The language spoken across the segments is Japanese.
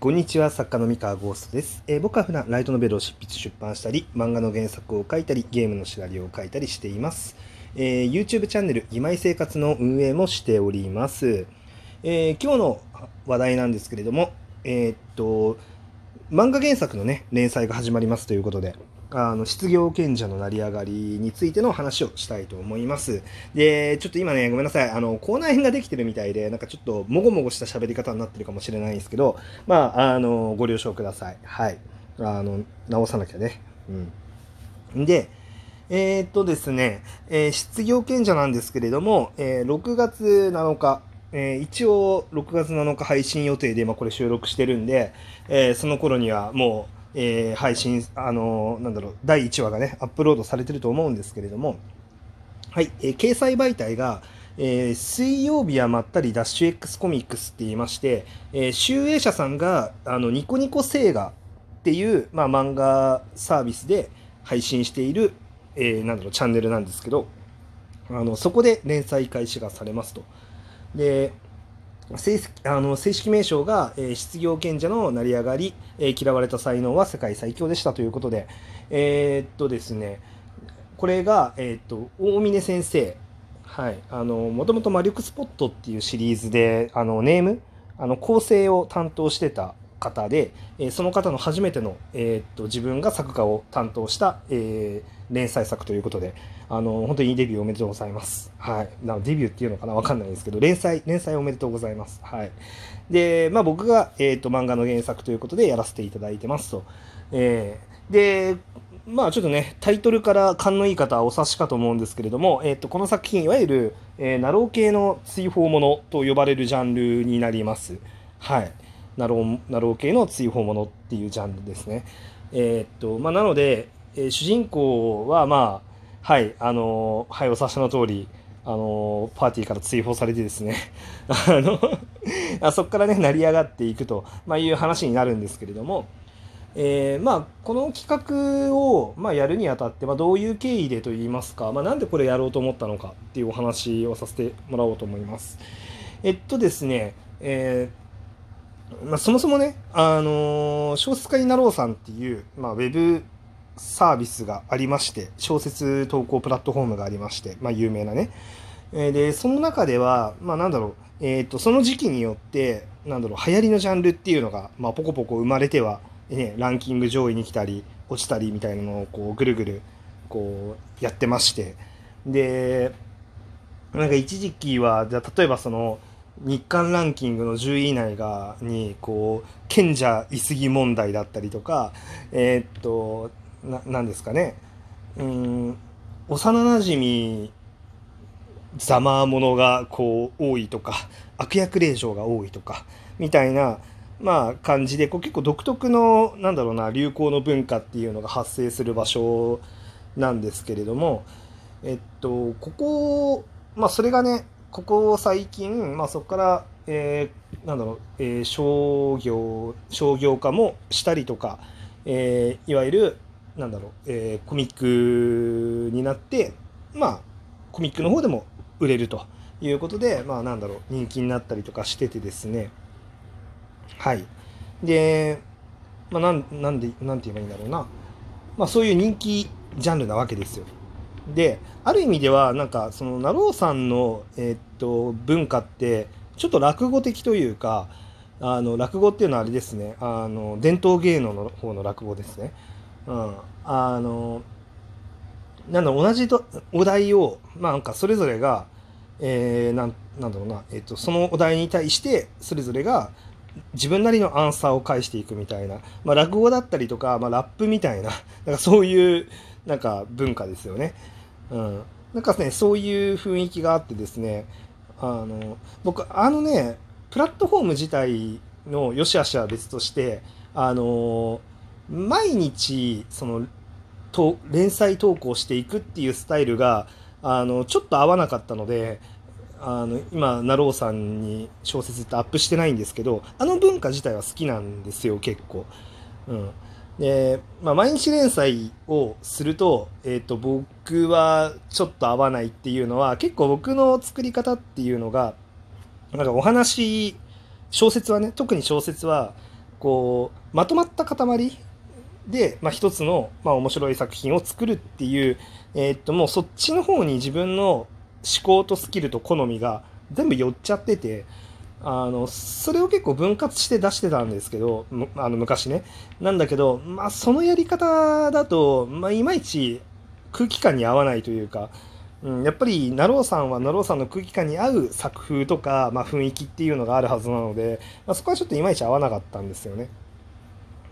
こんにちは、作家の三河ゴーストです。えー僕は普段ライトノベルを執筆出版したり、漫画の原作を書いたり、ゲームのシナリオを書いたりしています。えー YouTube チャンネル、今井生活の運営もしております。えー今日の話題なんですけれども、えっと、漫画原作のね、連載が始まりますということで、あの、失業賢者の成り上がりについての話をしたいと思います。で、ちょっと今ね、ごめんなさい。あの、口内炎ができてるみたいで、なんかちょっともごもごした喋り方になってるかもしれないんですけど、まあ、あの、ご了承ください。はい。あの、直さなきゃね。うん。で、えーっとですね、えー失業賢者なんですけれども、えー6月7日、えー一応6月7日配信予定で、まあ、これ収録してるんで、えーその頃にはもう、えー配信、あのーなんだろう、第1話がね、アップロードされてると思うんですけれども、はい、えー掲載媒体が、えー水曜日はまったりダッシュ X コミックスって言いまして、えー、集英社さんがあのニコニコ星画っていう、まあ、漫画サービスで配信している、えーなんだろうチャンネルなんですけどあのそこで連載開始がされますと。で正あの正式名称が、えー失業賢者の成り上がり、えー嫌われた才能は世界最強でしたということで、えーっとですね、これが、えっと大峰先生、はい、あのもともと魔力スポットっていうシリーズであのネームあの構成を担当してた方で、えその方の初めての、えーっと自分が作家を担当した、えー連載作ということであの本当にデビューおめでとうございます。はい、なデビューっていうのかな？わかんないですけど連載連載おめでとうございます。はい、で、まあ、僕が、えーっと漫画の原作ということでやらせていただいてますと。えーでまあちょっとね、タイトルから勘のいい方はお察しかと思うんですけれども、えっ、と、この作品、いわゆる、えーなろう系の追放ものと呼ばれるジャンルになります。はい。なろう、なろう系の追放ものっていうジャンルですね。えっ、と、まあなので、えー主人公は、まあ、はい、あのーはい、お察しの通り、あのパーティーから追放されてですね、あの、あそこからね、成り上がっていくと、まあ、いう話になるんですけれども、えーまあ、この企画を、まあ、やるにあたって、まあ、どういう経緯でといいますか、まあ、なんでこれやろうと思ったのかっていうお話をさせてもらおうと思います。えっとですね、えーまあ、そもそもね、あのー小説家になろうさんっていう、まあ、ウェブサービスがありまして、小説投稿プラットフォームがありまして、まあ、有名なね。えーで、その中では、まあ、なんだろう、えっと、その時期によって、なんだろう、流行りのジャンルっていうのが、まあ、ポコポコ生まれては、ね、ランキング上位に来たり、落ちたりみたいなのを、こう、ぐるぐる、こう、やってまして。で、なんか一時期は、じゃ例えばその、日韓ランキングの10位以内が、に、こう、賢者いすぎ問題だったりとか、えーっと、な、なんですかね。うん、幼馴染ざまあものがこう多いとか悪役令嬢が多いとかみたいなまあ感じでこう結構独特のなんだろうな流行の文化っていうのが発生する場所なんですけれどもえっとここまあそれがねここ最近まあそこからえーなんだろう、えー商業商業化もしたりとか、えーいわゆるなんだろう、えーコミックになってまあコミックの方でも売れるということで、まあなんだろう、人気になったりとかしててですね。はい。で、まあなん、なんで、なんて言えばいいんだろうな。まあそういう人気ジャンルなわけですよ。で、ある意味では、なんか、その、ナローさんの、えーっと、文化って、ちょっと落語的というか、あの、落語っていうのはあれですね、あの、伝統芸能の方の落語ですね。うん。あの、なんだろう同じとお題を、まあ、なんかそれぞれが、えー、なんなんだろうな、えっとそのお題に対してそれぞれが自分なりのアンサーを返していくみたいな、まあ、落語だったりとか、まあ、ラップみたいななんかそういうなんか文化ですよね。うん、なんかねそういう雰囲気があってですねあの僕あのねプラットフォーム自体の良し悪しは別としてあの毎日そのと連載投稿していくっていうスタイルがあのちょっと合わなかったのであの今ナローさんに小説ってアップしてないんですけどあの文化自体は好きなんですよ結構。うん、で、まあ、毎日連載をすると,、えー、と僕はちょっと合わないっていうのは結構僕の作り方っていうのがなんかお話小説はね特に小説はこうまとまった塊で、まあ、一つの、まあ、面白い作品を作るっていう、えー、っともうそっちの方に自分の思考とスキルと好みが全部寄っちゃっててあのそれを結構分割して出してたんですけどあの昔ねなんだけど、まあ、そのやり方だと、まあ、いまいち空気感に合わないというか、うん、やっぱりなろうさんはなろうさんの空気感に合う作風とか、まあ、雰囲気っていうのがあるはずなので、まあ、そこはちょっといまいち合わなかったんですよね。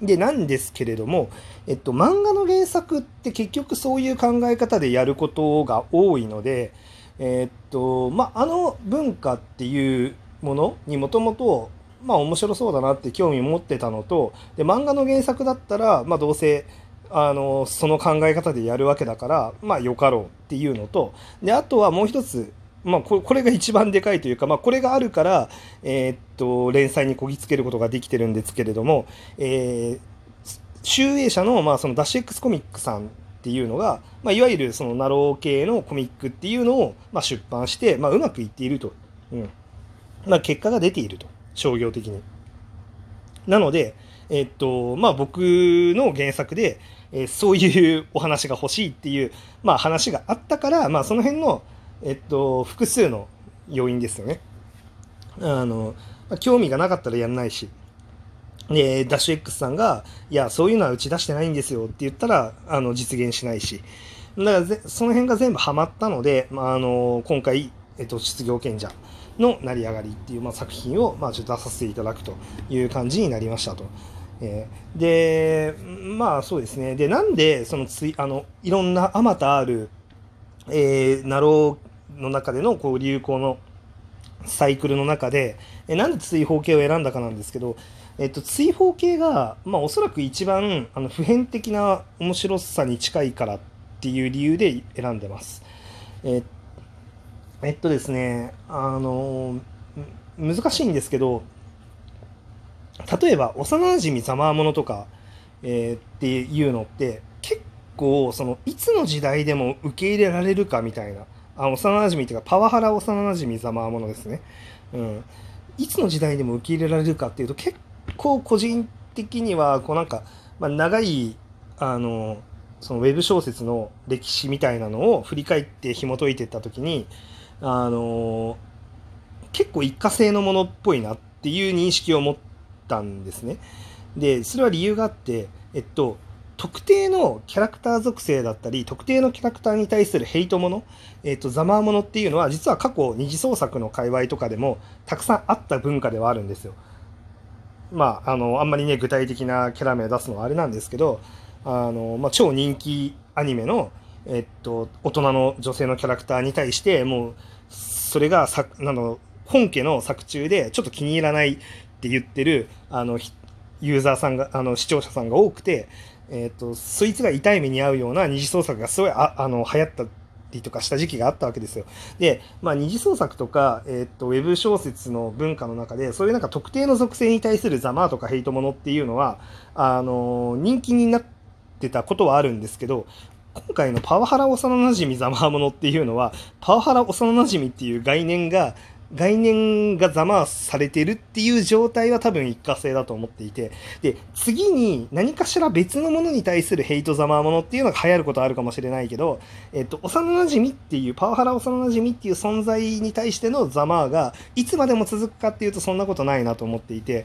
で、なんですけれども、えっと、漫画の原作って結局そういう考え方でやることが多いので、え、っと、まあ、あの文化っていうものにもともと、まあ、面白そうだなって興味持ってたのと、で、漫画の原作だったら、まあ、どうせ、あの、その考え方でやるわけだから、まあ、よかろうっていうのと、で、あとはもう一つ、まあ、これが一番でかいというか、まあ、これがあるから、え、っと連載にこぎつけることができてるんですけれども、えー、集英社の,、まあそのダッシュ X コミックさんっていうのが、まあ、いわゆるそのナロー系のコミックっていうのを、まあ、出版して、まあ、うまくいっていると、うん。まあ、結果が出ていると商業的に。なので、え、っとまあ、僕の原作で、えー、そういうお話が欲しいっていう、まあ、話があったから、まあ、その辺のえっと、複数の要因ですよね。あの、興味がなかったらやんないし、で、ダッシュ X さんが、いや、そういうのは打ち出してないんですよって言ったら、あの、実現しないし、だからその辺が全部ハマったので、まあ、あの、今回、えっと、失業賢者の成り上がりっていう、まあ、作品を、まあ、ちょっと出させていただくという感じになりましたと。えー、で、まあそうですね。で、なんで、そのつい、あの、いろんなあまたある、えー、ナローの中でのこう流行のサイクルの中で、えなんで追放系を選んだかなんですけど、えっと、追放系が、まあ、おそらく一番あの普遍的な面白さに近いからっていう理由で選んでます。ええっとですね、あの難しいんですけど、例えば幼馴染ざまものとか、えー、っていうのって結構そのいつの時代でも受け入れられるかみたいなあ幼馴染っていうかパワハラ幼馴染ざまものですね、うん、いつの時代でも受け入れられるかっていうと結構個人的にはこうなんか、まあ、長いあのそのウェブ小説の歴史みたいなのを振り返って紐解いていった時にあの結構一過性のものっぽいなっていう認識を持ったんですね。でそれは理由があってえっと特定のキャラクター属性だったり、特定のキャラクターに対するヘイトもの、えっ、ー、と、ざまものっていうのは、実は過去二次創作の界隈とかでも、たくさんあった文化ではあるんですよ。まあ、あの、あんまりね、具体的なキャラ名を出すのはあれなんですけど、あの、まあ、超人気アニメの、えっと、大人の女性のキャラクターに対して、もう、それがさ、なの、本家の作中でちょっと気に入らないって言ってる、あの、ユーザーさんが、あの、視聴者さんが多くて、えっ、と、そいつが痛い目に遭うような二次創作がすごいああの流行ったりとかした時期があったわけですよ。で、まあ、二次創作とか、えっ、と、ウェブ小説の文化の中で、そういうなんか特定の属性に対するざまとかヘイトものっていうのは、あの、人気になってたことはあるんですけど、今回のパワハラ幼馴染ざまものっていうのは、パワハラ幼馴染っていう概念が、概念がざまされてるっていう状態は多分一過性だと思っていて、で、次に何かしら別のものに対するヘイトざまものっていうのが流行ることあるかもしれないけど、えっと、幼馴染っていう、パワハラ幼馴染っていう存在に対してのざまが、いつまでも続くかっていうとそんなことないなと思っていて、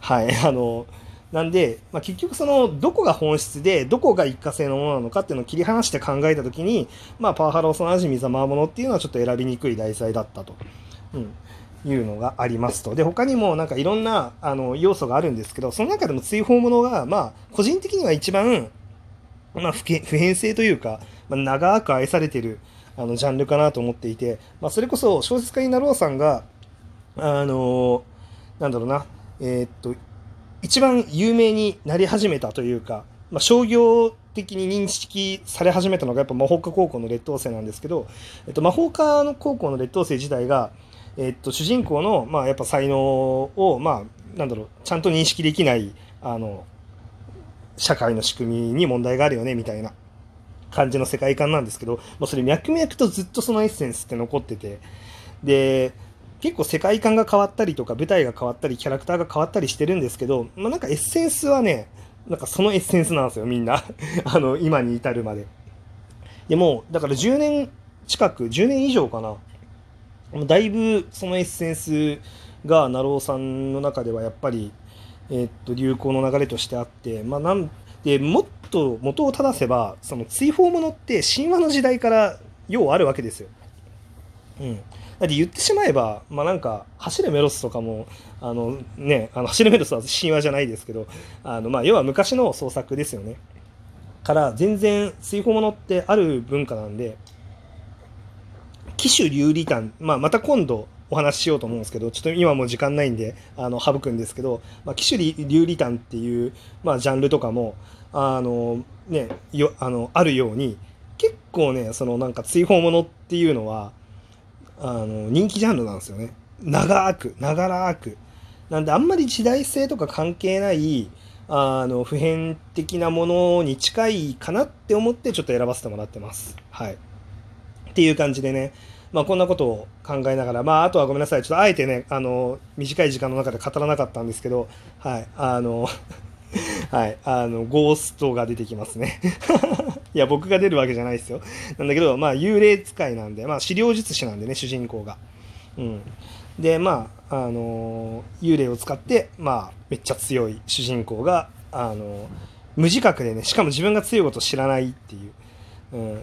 はい、あの、なんで、まあ、結局その、どこが本質で、どこが一過性のものなのかっていうのを切り離して考えたときに、まあ、パワハラ幼馴染ざまものっていうのはちょっと選びにくい題材だったと。うん、いうのがありますと。で、他にもなんかいろんなあの要素があるんですけど、その中でも追放ものが、まあ、個人的には一番、まあ、普遍性というか、まあ、長く愛されてるあのジャンルかなと思っていて、まあ、それこそ小説家になろうさんが、あのなんだろうな、えー、っと、一番有名になり始めたというか、まあ、商業的に認識され始めたのがやっぱ魔法科高校の劣等生なんですけど、えっと、魔法科の高校の劣等生自体が、えっと、主人公の、まあ、やっぱ才能を、まあ、なんだろう、ちゃんと認識できない、あの、社会の仕組みに問題があるよね、みたいな感じの世界観なんですけど、まあ、それ脈々とずっとそのエッセンスって残ってて、で、結構世界観が変わったりとか舞台が変わったりキャラクターが変わったりしてるんですけど、まあ、なんかエッセンスはねなんかそのエッセンスなんですよみんな。あの今に至るまで。でもだから10年近く10年以上かな。だいぶそのエッセンスが鳴尾さんの中ではやっぱり、えー、っと流行の流れとしてあってまあなんでもっと元を正せばその追放ものって神話の時代からようあるわけですよ。うん、だって言ってしまえば、まあ、なんか走れメロスとかもあの、ね、あの走れメロスは神話じゃないですけどあの、まあ、要は昔の創作ですよね。から全然追放ものってある文化なんで騎手流理譚、まあ、また今度お話ししようと思うんですけどちょっと今もう時間ないんであの省くんですけど、まあ、騎手流理譚っていう、まあ、ジャンルとかもあの、ね、よあのあるように結構ねそのなんか追放ものっていうのはあの人気ジャンルなんですよね。長く長らく。なんであんまり時代性とか関係ないあの普遍的なものに近いかなって思ってちょっと選ばせてもらってます。はい。っていう感じでね。まあ、こんなことを考えながら、まあ、あとはごめんなさい、ちょっとあえてね、あの、短い時間の中で語らなかったんですけど、はい、あの、はい、あの、ゴーストが出てきますね。いや、僕が出るわけじゃないですよ。なんだけど、まあ、幽霊使いなんで、まあ、資料術師なんでね、主人公が。うん。で、まあ、あの幽霊を使って、まあ、めっちゃ強い主人公が、あの無自覚でね、しかも自分が強いことを知らないっていう、うん、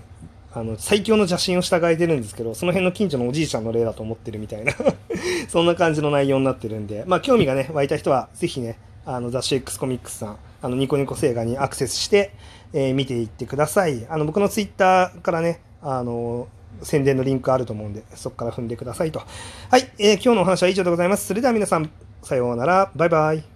あの、最強の邪神を従えてるんですけど、その辺の近所のおじいちゃんの例だと思ってるみたいな そんな感じの内容になってるんで、まあ、興味がね、湧いた人は、ぜひね、あの、雑誌 X コミックスさん、あの、ニコニコ星画にアクセスして、えー、見ていってください。あの、僕のツイッターからね、あの、宣伝のリンクあると思うんで、そこから踏んでくださいと。はい、えー、今日のお話は以上でございます。それでは皆さん、さようなら。バイバイ。